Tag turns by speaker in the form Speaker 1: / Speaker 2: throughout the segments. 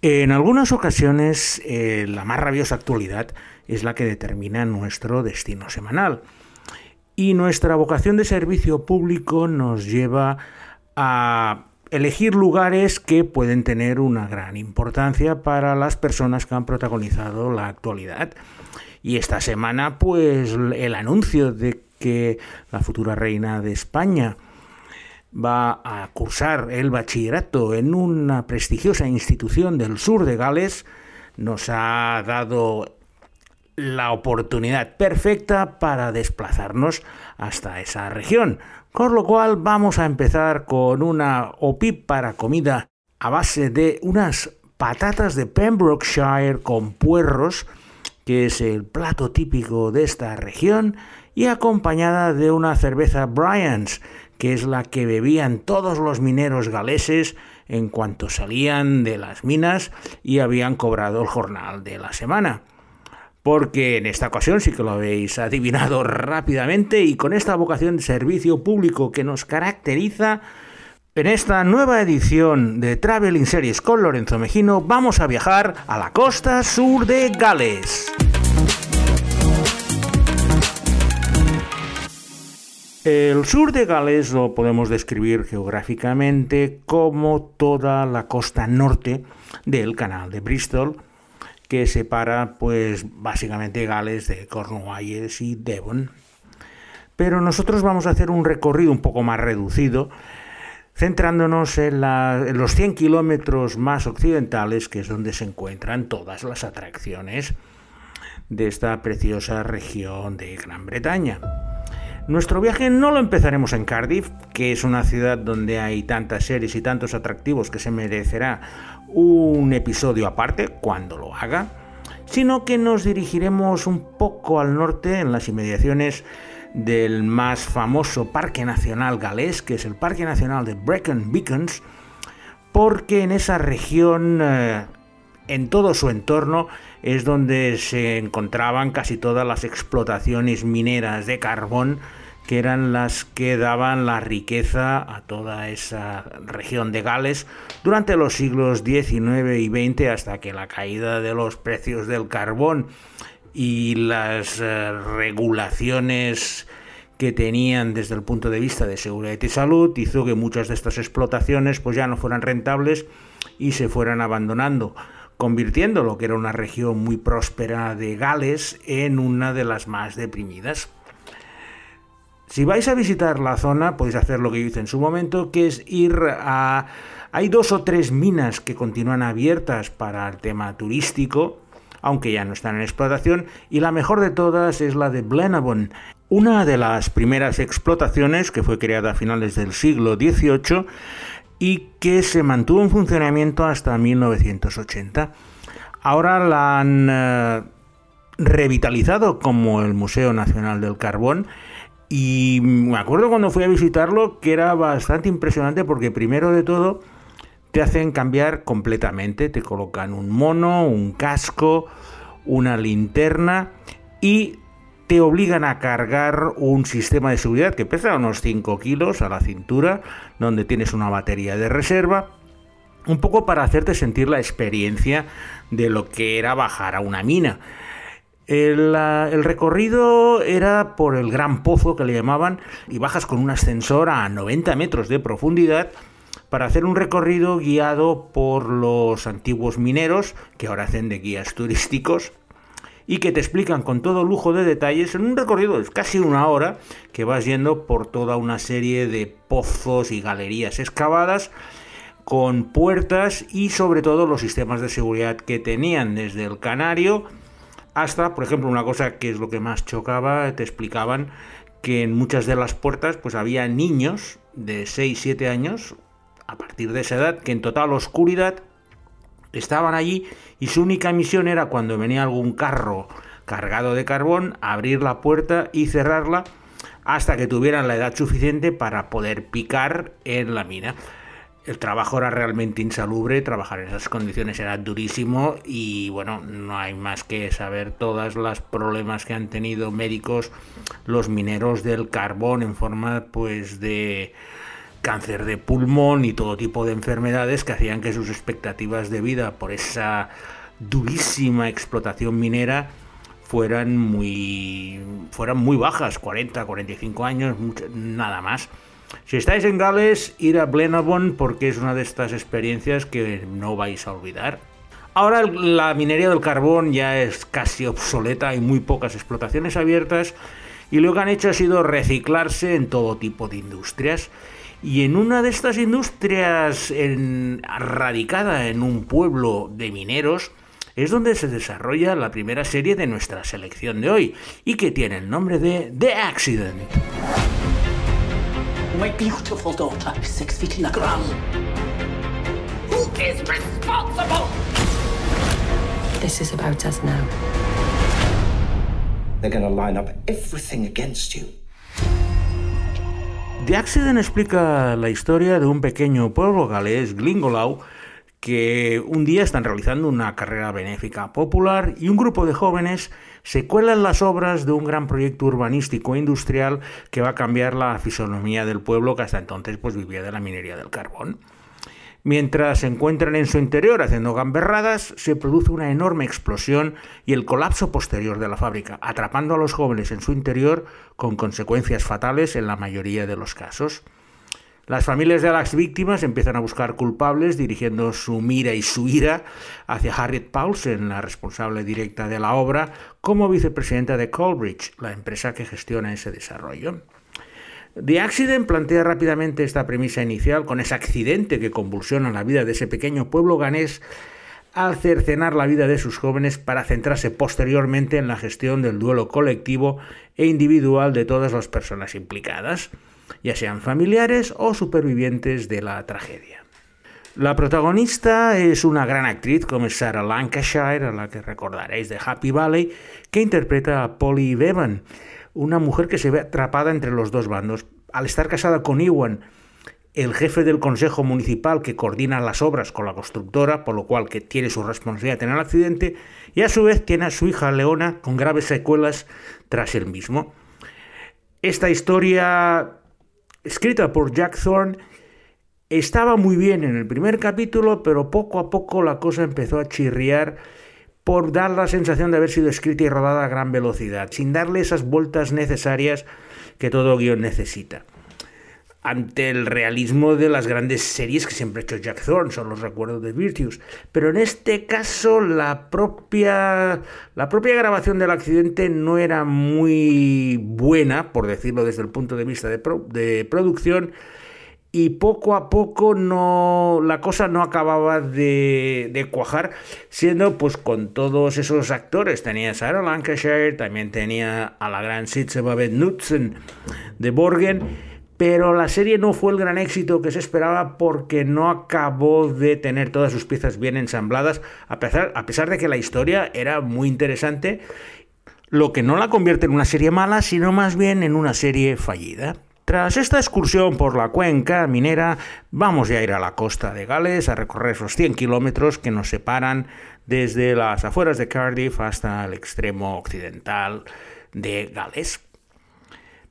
Speaker 1: En algunas ocasiones, eh, la más rabiosa actualidad es la que determina nuestro destino semanal. Y nuestra vocación de servicio público nos lleva a elegir lugares que pueden tener una gran importancia para las personas que han protagonizado la actualidad. Y esta semana, pues el anuncio de que la futura reina de España va a cursar el bachillerato en una prestigiosa institución del sur de Gales, nos ha dado la oportunidad perfecta para desplazarnos hasta esa región. Con lo cual vamos a empezar con una OPIP para comida a base de unas patatas de Pembrokeshire con puerros, que es el plato típico de esta región, y acompañada de una cerveza Bryans, que es la que bebían todos los mineros galeses en cuanto salían de las minas y habían cobrado el jornal de la semana. Porque en esta ocasión sí que lo habéis adivinado rápidamente y con esta vocación de servicio público que nos caracteriza, en esta nueva edición de Traveling Series con Lorenzo Mejino vamos a viajar a la costa sur de Gales. El sur de Gales lo podemos describir geográficamente como toda la costa norte del canal de Bristol, que separa pues básicamente Gales de Cornualles y Devon. Pero nosotros vamos a hacer un recorrido un poco más reducido, centrándonos en, en los 100 kilómetros más occidentales, que es donde se encuentran todas las atracciones de esta preciosa región de Gran Bretaña. Nuestro viaje no lo empezaremos en Cardiff, que es una ciudad donde hay tantas series y tantos atractivos que se merecerá un episodio aparte cuando lo haga, sino que nos dirigiremos un poco al norte, en las inmediaciones del más famoso Parque Nacional galés, que es el Parque Nacional de Brecon Beacons, porque en esa región, eh, en todo su entorno, es donde se encontraban casi todas las explotaciones mineras de carbón que eran las que daban la riqueza a toda esa región de Gales durante los siglos XIX y XX hasta que la caída de los precios del carbón y las eh, regulaciones que tenían desde el punto de vista de seguridad y salud hizo que muchas de estas explotaciones pues ya no fueran rentables y se fueran abandonando convirtiendo lo que era una región muy próspera de Gales en una de las más deprimidas. Si vais a visitar la zona, podéis hacer lo que yo hice en su momento, que es ir a... Hay dos o tres minas que continúan abiertas para el tema turístico, aunque ya no están en explotación, y la mejor de todas es la de Blenabon, una de las primeras explotaciones que fue creada a finales del siglo XVIII y que se mantuvo en funcionamiento hasta 1980. Ahora la han eh, revitalizado como el Museo Nacional del Carbón y me acuerdo cuando fui a visitarlo que era bastante impresionante porque primero de todo te hacen cambiar completamente, te colocan un mono, un casco, una linterna y te obligan a cargar un sistema de seguridad que pesa unos 5 kilos a la cintura, donde tienes una batería de reserva, un poco para hacerte sentir la experiencia de lo que era bajar a una mina. El, recorrido era por el gran pozo que le llamaban y bajas con un ascensor a 90 metros de profundidad para hacer un recorrido guiado por los antiguos mineros que ahora hacen de guías turísticos y que te explican con todo lujo de detalles en un recorrido de casi una hora que vas yendo por toda una serie de pozos y galerías excavadas con puertas y sobre todo los sistemas de seguridad que tenían desde el canario hasta, por ejemplo, una cosa que es lo que más chocaba, te explicaban que en muchas de las puertas pues había niños de 6, 7 años, a partir de esa edad, que en total oscuridad estaban allí y su única misión era cuando venía algún carro cargado de carbón, abrir la puerta y cerrarla hasta que tuvieran la edad suficiente para poder picar en la mina. El trabajo era realmente insalubre, trabajar en esas condiciones era durísimo y bueno, no hay más que saber todos los problemas que han tenido médicos los mineros del carbón en forma pues de cáncer de pulmón y todo tipo de enfermedades que hacían que sus expectativas de vida por esa durísima explotación minera fueran muy, fueran muy bajas, 40, 45 años, nada más. Si estáis en Gales, ir a Blenabon porque es una de estas experiencias que no vais a olvidar. Ahora la minería del carbón ya es casi obsoleta, hay muy pocas explotaciones abiertas y lo que han hecho ha sido reciclarse en todo tipo de industrias. Y en una de estas industrias radicada en un pueblo de mineros, es donde se desarrolla la primera serie de nuestra selección de hoy y que tiene el nombre de The Accident. My beautiful daughter is six feet in the ground. Who is responsible? This is about us now. They're going to line up everything against you. The Accident explica la historia de un pequeño pueblo galés, Glingolau, que un día están realizando una carrera benéfica popular y un grupo de jóvenes se cuelan las obras de un gran proyecto urbanístico e industrial que va a cambiar la fisonomía del pueblo que hasta entonces pues, vivía de la minería del carbón. Mientras se encuentran en su interior haciendo gamberradas, se produce una enorme explosión y el colapso posterior de la fábrica, atrapando a los jóvenes en su interior con consecuencias fatales en la mayoría de los casos. Las familias de las víctimas empiezan a buscar culpables dirigiendo su mira y su ira hacia Harriet Paulsen, la responsable directa de la obra, como vicepresidenta de Colbridge, la empresa que gestiona ese desarrollo. The Accident plantea rápidamente esta premisa inicial con ese accidente que convulsiona la vida de ese pequeño pueblo ganés al cercenar la vida de sus jóvenes para centrarse posteriormente en la gestión del duelo colectivo e individual de todas las personas implicadas ya sean familiares o supervivientes de la tragedia. La protagonista es una gran actriz como Sarah Lancashire, a la que recordaréis de Happy Valley, que interpreta a Polly Bevan, una mujer que se ve atrapada entre los dos bandos. Al estar casada con Iwan, el jefe del consejo municipal que coordina las obras con la constructora, por lo cual que tiene su responsabilidad en el accidente, y a su vez tiene a su hija Leona con graves secuelas tras el mismo. Esta historia escrita por Jack Thorne, estaba muy bien en el primer capítulo, pero poco a poco la cosa empezó a chirriar por dar la sensación de haber sido escrita y rodada a gran velocidad, sin darle esas vueltas necesarias que todo guion necesita. Ante el realismo de las grandes series que siempre ha hecho Jack Thorne, son los recuerdos de Virtues. Pero en este caso, la propia, la propia grabación del accidente no era muy buena, por decirlo desde el punto de vista de, de producción, y poco a poco no la cosa no acababa de, cuajar, siendo pues con todos esos actores. Tenía Sarah Lancashire, también tenía a la gran Sitze Babette Knudsen de Borgen pero la serie no fue el gran éxito que se esperaba porque no acabó de tener todas sus piezas bien ensambladas, a pesar, a pesar de que la historia era muy interesante, lo que no la convierte en una serie mala, sino más bien en una serie fallida. Tras esta excursión por la cuenca minera, vamos ya a ir a la costa de Gales a recorrer esos 100 kilómetros que nos separan desde las afueras de Cardiff hasta el extremo occidental de Gales.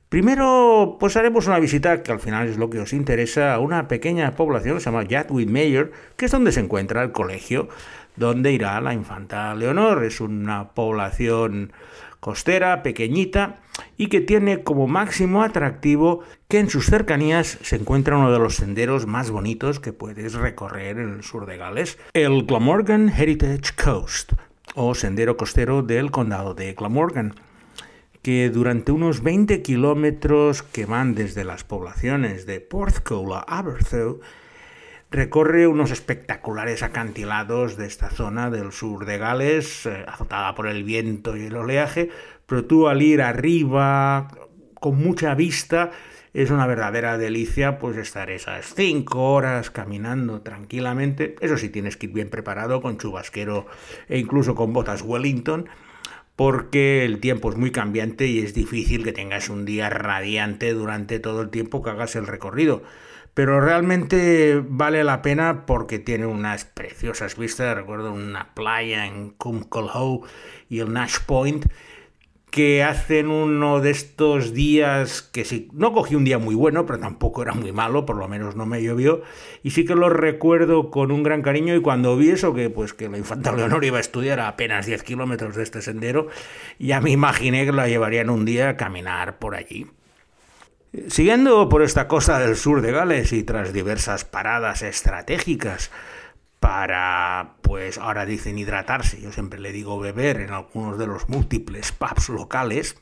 Speaker 1: Primero, pues haremos una visita, que al final es lo que os interesa, a una pequeña población se llama Jadwin Mayor, que es donde se encuentra el colegio donde irá la infanta Leonor. Es una población costera, pequeñita, y que tiene como máximo atractivo que en sus cercanías se encuentra uno de los senderos más bonitos que puedes recorrer en el sur de Gales, el Glamorgan Heritage Coast, o sendero costero del condado de Glamorgan que durante unos 20 kilómetros que van desde las poblaciones de Porthcawl a Aberthaw, recorre unos espectaculares acantilados de esta zona del sur de Gales, eh, azotada por el viento y el oleaje, pero tú al ir arriba con mucha vista es una verdadera delicia pues estar esas 5 horas caminando tranquilamente, eso sí tienes que ir bien preparado con chubasquero e incluso con botas Wellington, porque el tiempo es muy cambiante y es difícil que tengas un día radiante durante todo el tiempo que hagas el recorrido. Pero realmente vale la pena porque tiene unas preciosas vistas. Recuerdo una playa en Cumcolhoe y el Nash Point que hacen uno de estos días que sí, no cogí un día muy bueno, pero tampoco era muy malo, por lo menos no me llovió, y sí que lo recuerdo con un gran cariño y cuando vi eso, que pues que la infanta Leonor iba a estudiar a apenas 10 kilómetros de este sendero, ya me imaginé que la llevarían un día a caminar por allí. Siguiendo por esta costa del sur de Gales y tras diversas paradas estratégicas para, pues ahora dicen hidratarse, yo siempre le digo beber en algunos de los múltiples pubs locales,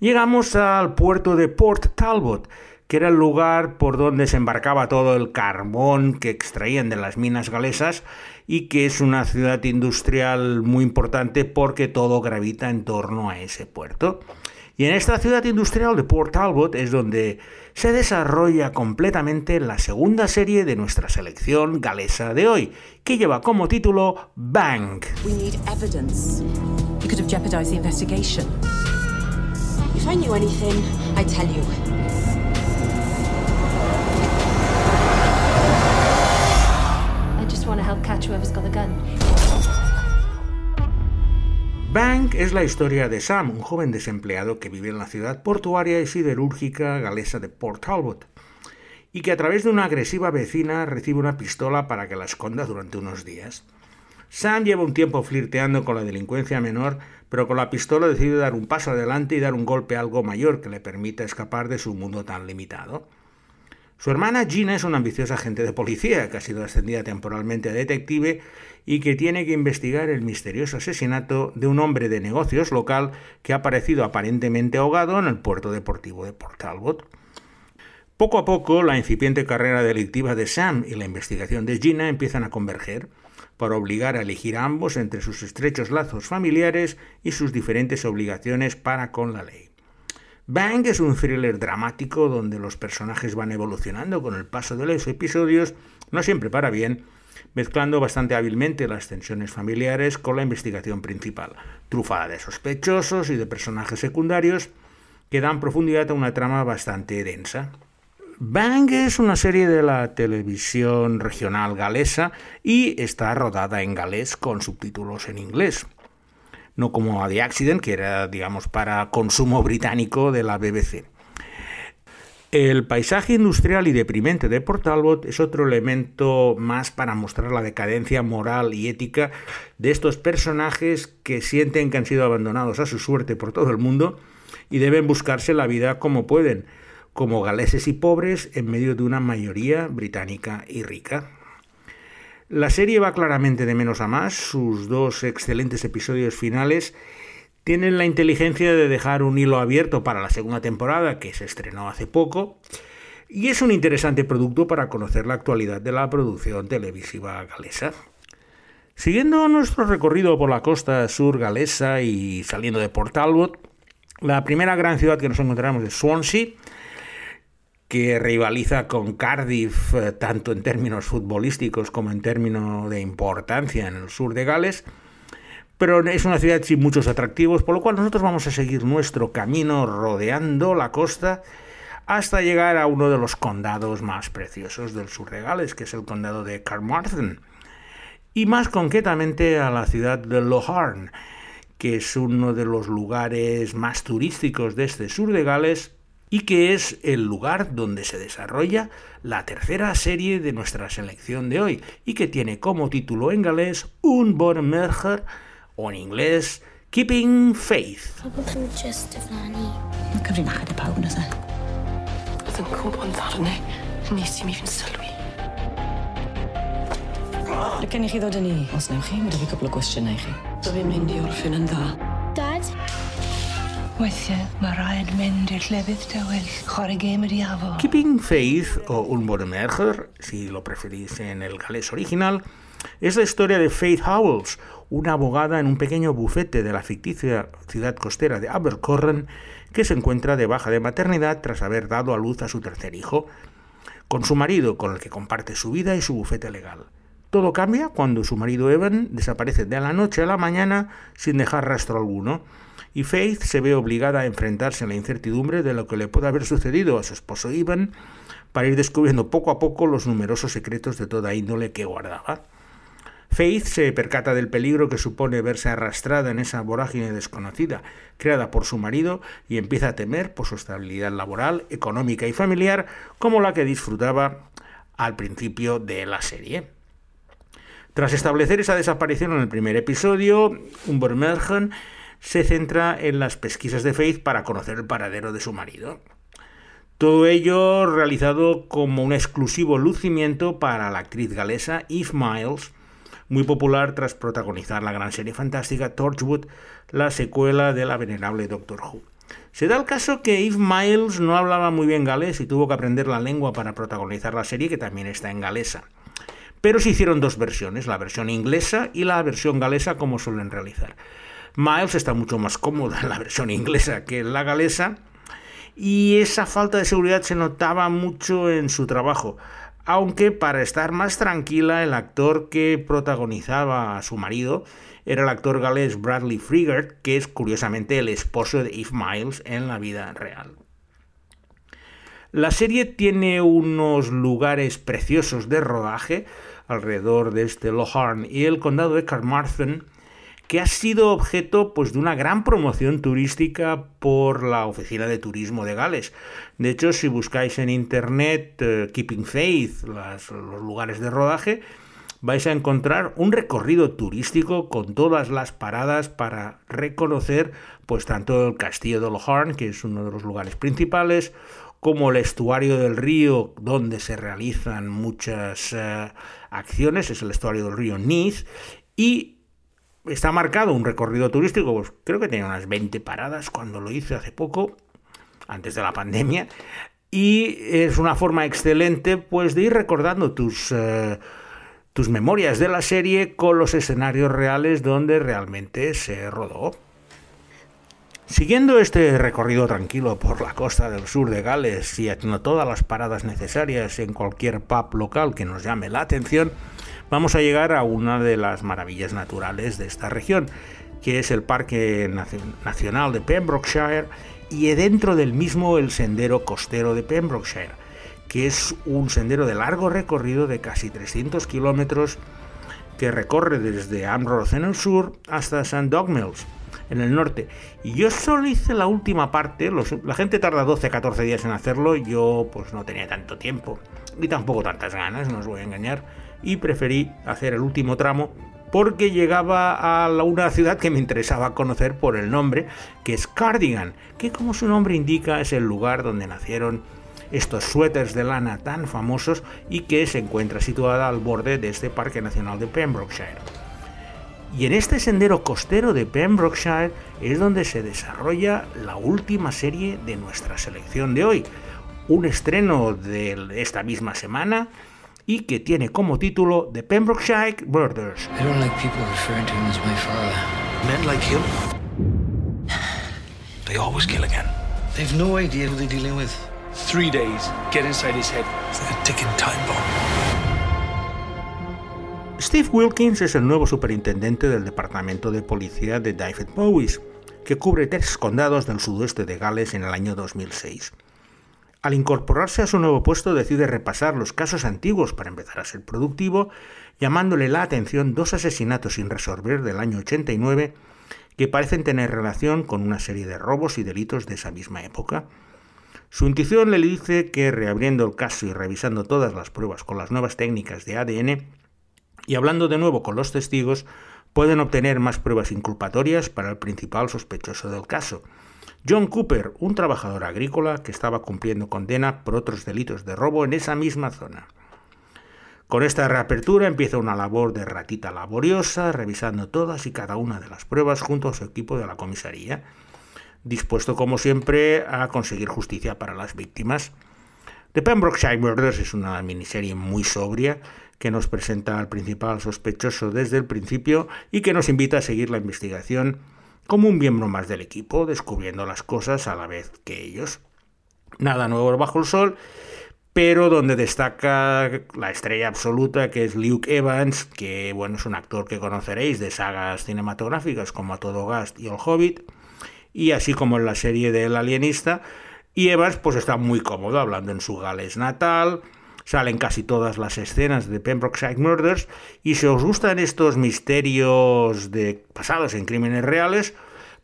Speaker 1: llegamos al puerto de Port Talbot, que era el lugar por donde se embarcaba todo el carbón que extraían de las minas galesas y que es una ciudad industrial muy importante porque todo gravita en torno a ese puerto. Y en esta ciudad industrial de Port Talbot es donde se desarrolla completamente la segunda serie de nuestra selección galesa de hoy, que lleva como título Bang. We need evidence. You could have jeopardized the investigation. If I knew anything, I'd tell you. I just want to help catch whoever's got the gun. Bank es la historia de Sam, un joven desempleado que vive en la ciudad portuaria y siderúrgica galesa de Port Talbot, y que a través de una agresiva vecina recibe una pistola para que la esconda durante unos días. Sam lleva un tiempo flirteando con la delincuencia menor, pero con la pistola decide dar un paso adelante y dar un golpe algo mayor que le permita escapar de su mundo tan limitado. Su hermana Gina es una ambiciosa agente de policía que ha sido ascendida temporalmente a detective y que tiene que investigar el misterioso asesinato de un hombre de negocios local que ha aparecido aparentemente ahogado en el puerto deportivo de Port Talbot. Poco a poco, la incipiente carrera delictiva de Sam y la investigación de Gina empiezan a converger para obligar a elegir a ambos entre sus estrechos lazos familiares y sus diferentes obligaciones para con la ley. Bang es un thriller dramático donde los personajes van evolucionando con el paso de los episodios, no siempre para bien, mezclando bastante hábilmente las tensiones familiares con la investigación principal, trufada de sospechosos y de personajes secundarios que dan profundidad a una trama bastante densa. Bang es una serie de la televisión regional galesa y está rodada en galés con subtítulos en inglés no como a The Accident, que era, digamos, para consumo británico de la BBC. El paisaje industrial y deprimente de Port Talbot es otro elemento más para mostrar la decadencia moral y ética de estos personajes que sienten que han sido abandonados a su suerte por todo el mundo y deben buscarse la vida como pueden, como galeses y pobres en medio de una mayoría británica y rica. La serie va claramente de menos a más, sus dos excelentes episodios finales tienen la inteligencia de dejar un hilo abierto para la segunda temporada, que se estrenó hace poco, y es un interesante producto para conocer la actualidad de la producción televisiva galesa. Siguiendo nuestro recorrido por la costa sur galesa y saliendo de Port Talbot, la primera gran ciudad que nos encontramos es Swansea, que rivaliza con Cardiff eh, tanto en términos futbolísticos como en términos de importancia en el sur de Gales, pero es una ciudad sin muchos atractivos, por lo cual nosotros vamos a seguir nuestro camino rodeando la costa hasta llegar a uno de los condados más preciosos del sur de Gales, que es el condado de Carmarthen, y más concretamente a la ciudad de Loharn, que es uno de los lugares más turísticos de este sur de Gales y que es el lugar donde se desarrolla la tercera serie de nuestra selección de hoy y que tiene como título en galés Un bon merger o en inglés Keeping Faith. Dad? Keeping Faith, o Un si lo preferís en el galés original, es la historia de Faith Howells, una abogada en un pequeño bufete de la ficticia ciudad costera de Abercorn, que se encuentra de baja de maternidad tras haber dado a luz a su tercer hijo, con su marido, con el que comparte su vida y su bufete legal. Todo cambia cuando su marido Evan desaparece de la noche a la mañana sin dejar rastro alguno, y Faith se ve obligada a enfrentarse a la incertidumbre de lo que le puede haber sucedido a su esposo Ivan para ir descubriendo poco a poco los numerosos secretos de toda índole que guardaba. Faith se percata del peligro que supone verse arrastrada en esa vorágine desconocida creada por su marido y empieza a temer por su estabilidad laboral, económica y familiar como la que disfrutaba al principio de la serie. Tras establecer esa desaparición en el primer episodio, Umber Mergen se centra en las pesquisas de Faith para conocer el paradero de su marido. Todo ello realizado como un exclusivo lucimiento para la actriz galesa Eve Miles, muy popular tras protagonizar la gran serie fantástica Torchwood, la secuela de la venerable Doctor Who. Se da el caso que Eve Miles no hablaba muy bien galés y tuvo que aprender la lengua para protagonizar la serie, que también está en galesa. Pero se hicieron dos versiones, la versión inglesa y la versión galesa, como suelen realizar. Miles está mucho más cómoda en la versión inglesa que en la galesa, y esa falta de seguridad se notaba mucho en su trabajo aunque para estar más tranquila el actor que protagonizaba a su marido era el actor galés Bradley Frigert, que es curiosamente el esposo de Eve Miles en la vida real. La serie tiene unos lugares preciosos de rodaje alrededor de este Loharn y el condado de Carmarthen, que ha sido objeto pues, de una gran promoción turística por la Oficina de Turismo de Gales. De hecho, si buscáis en Internet eh, Keeping Faith, los lugares de rodaje, vais a encontrar un recorrido turístico con todas las paradas para reconocer pues tanto el castillo de Loharn, que es uno de los lugares principales, como el estuario del río donde se realizan muchas eh, acciones, es el estuario del río Niz, y está marcado un recorrido turístico, pues creo que tenía unas 20 paradas cuando lo hice hace poco, antes de la pandemia, y es una forma excelente pues de ir recordando tus, eh, tus memorias de la serie con los escenarios reales donde realmente se rodó. Siguiendo este recorrido tranquilo por la costa del sur de Gales y haciendo todas las paradas necesarias en cualquier pub local que nos llame la atención, vamos a llegar a una de las maravillas naturales de esta región, que es el Parque Nacional de Pembrokeshire y dentro del mismo el Sendero Costero de Pembrokeshire, que es un sendero de largo recorrido de casi 300 kilómetros que recorre desde Amroth en el sur hasta St. Dogmills en el norte. Y yo solo hice la última parte, la gente tarda 12-14 días en hacerlo, yo pues no tenía tanto tiempo, ni tampoco tantas ganas, no os voy a engañar y preferí hacer el último tramo porque llegaba a una ciudad que me interesaba conocer por el nombre, que es Cardigan, que como su nombre indica es el lugar donde nacieron estos suéteres de lana tan famosos y que se encuentra situada al borde de este Parque Nacional de Pembrokeshire. Y en este sendero costero de Pembrokeshire es donde se desarrolla la última serie de nuestra selección de hoy, un estreno de esta misma semana y que tiene como título The Pembrokeshire Murders. I don't like people referring to him as my father. Men like him, they always kill again. They've no idea who they're dealing with. Three days, get inside his head. It's like a ticking time bomb. Steve Wilkins es el nuevo superintendente del Departamento de Policía de David Bowies, que cubre tres condados del sudoeste de Gales en el año 2006. Al incorporarse a su nuevo puesto decide repasar los casos antiguos para empezar a ser productivo, llamándole la atención dos asesinatos sin resolver del año 89 que parecen tener relación con una serie de robos y delitos de esa misma época. Su intuición le dice que reabriendo el caso y revisando todas las pruebas con las nuevas técnicas de ADN y hablando de nuevo con los testigos, pueden obtener más pruebas inculpatorias para el principal sospechoso del caso, John Cooper, un trabajador agrícola que estaba cumpliendo condena por otros delitos de robo en esa misma zona. Con esta reapertura empieza una labor de ratita laboriosa, revisando todas y cada una de las pruebas junto a su equipo de la comisaría, dispuesto como siempre a conseguir justicia para las víctimas. The Pembrokeshire Murders es una miniserie muy sobria que nos presenta al principal sospechoso desde el principio y que nos invita a seguir la investigación como un miembro más del equipo, descubriendo las cosas a la vez que ellos. Nada nuevo bajo el sol, pero donde destaca la estrella absoluta que es Luke Evans, que bueno, es un actor que conoceréis de sagas cinematográficas como A Todo Gast y El Hobbit, y así como en la serie del Alienista, y Evans pues está muy cómodo hablando en su gales natal, salen casi todas las escenas de Pembrokeshire Murders y si os gustan estos misterios de pasados en crímenes reales,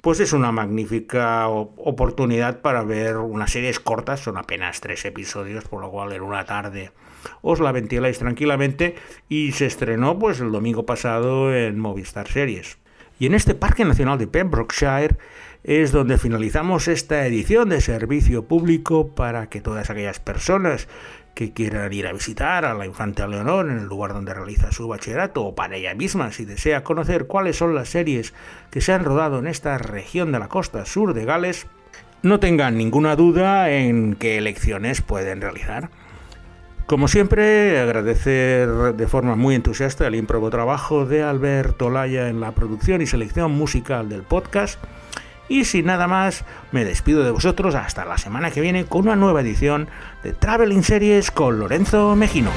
Speaker 1: pues es una magnífica oportunidad para ver unas series cortas, son apenas tres episodios, por lo cual en una tarde os la ventiláis tranquilamente y se estrenó pues el domingo pasado en Movistar Series. Y en este Parque Nacional de Pembrokeshire es donde finalizamos esta edición de servicio público para que todas aquellas personas que quieran ir a visitar a la infanta Leonor en el lugar donde realiza su bachillerato o para ella misma si desea conocer cuáles son las series que se han rodado en esta región de la costa sur de Gales, no tengan ninguna duda en qué elecciones pueden realizar. Como siempre, agradecer de forma muy entusiasta el improbo trabajo de Alberto Laya en la producción y selección musical del podcast y sin nada más, me despido de vosotros hasta la semana que viene con una nueva edición de Traveling Series con Lorenzo Mejino.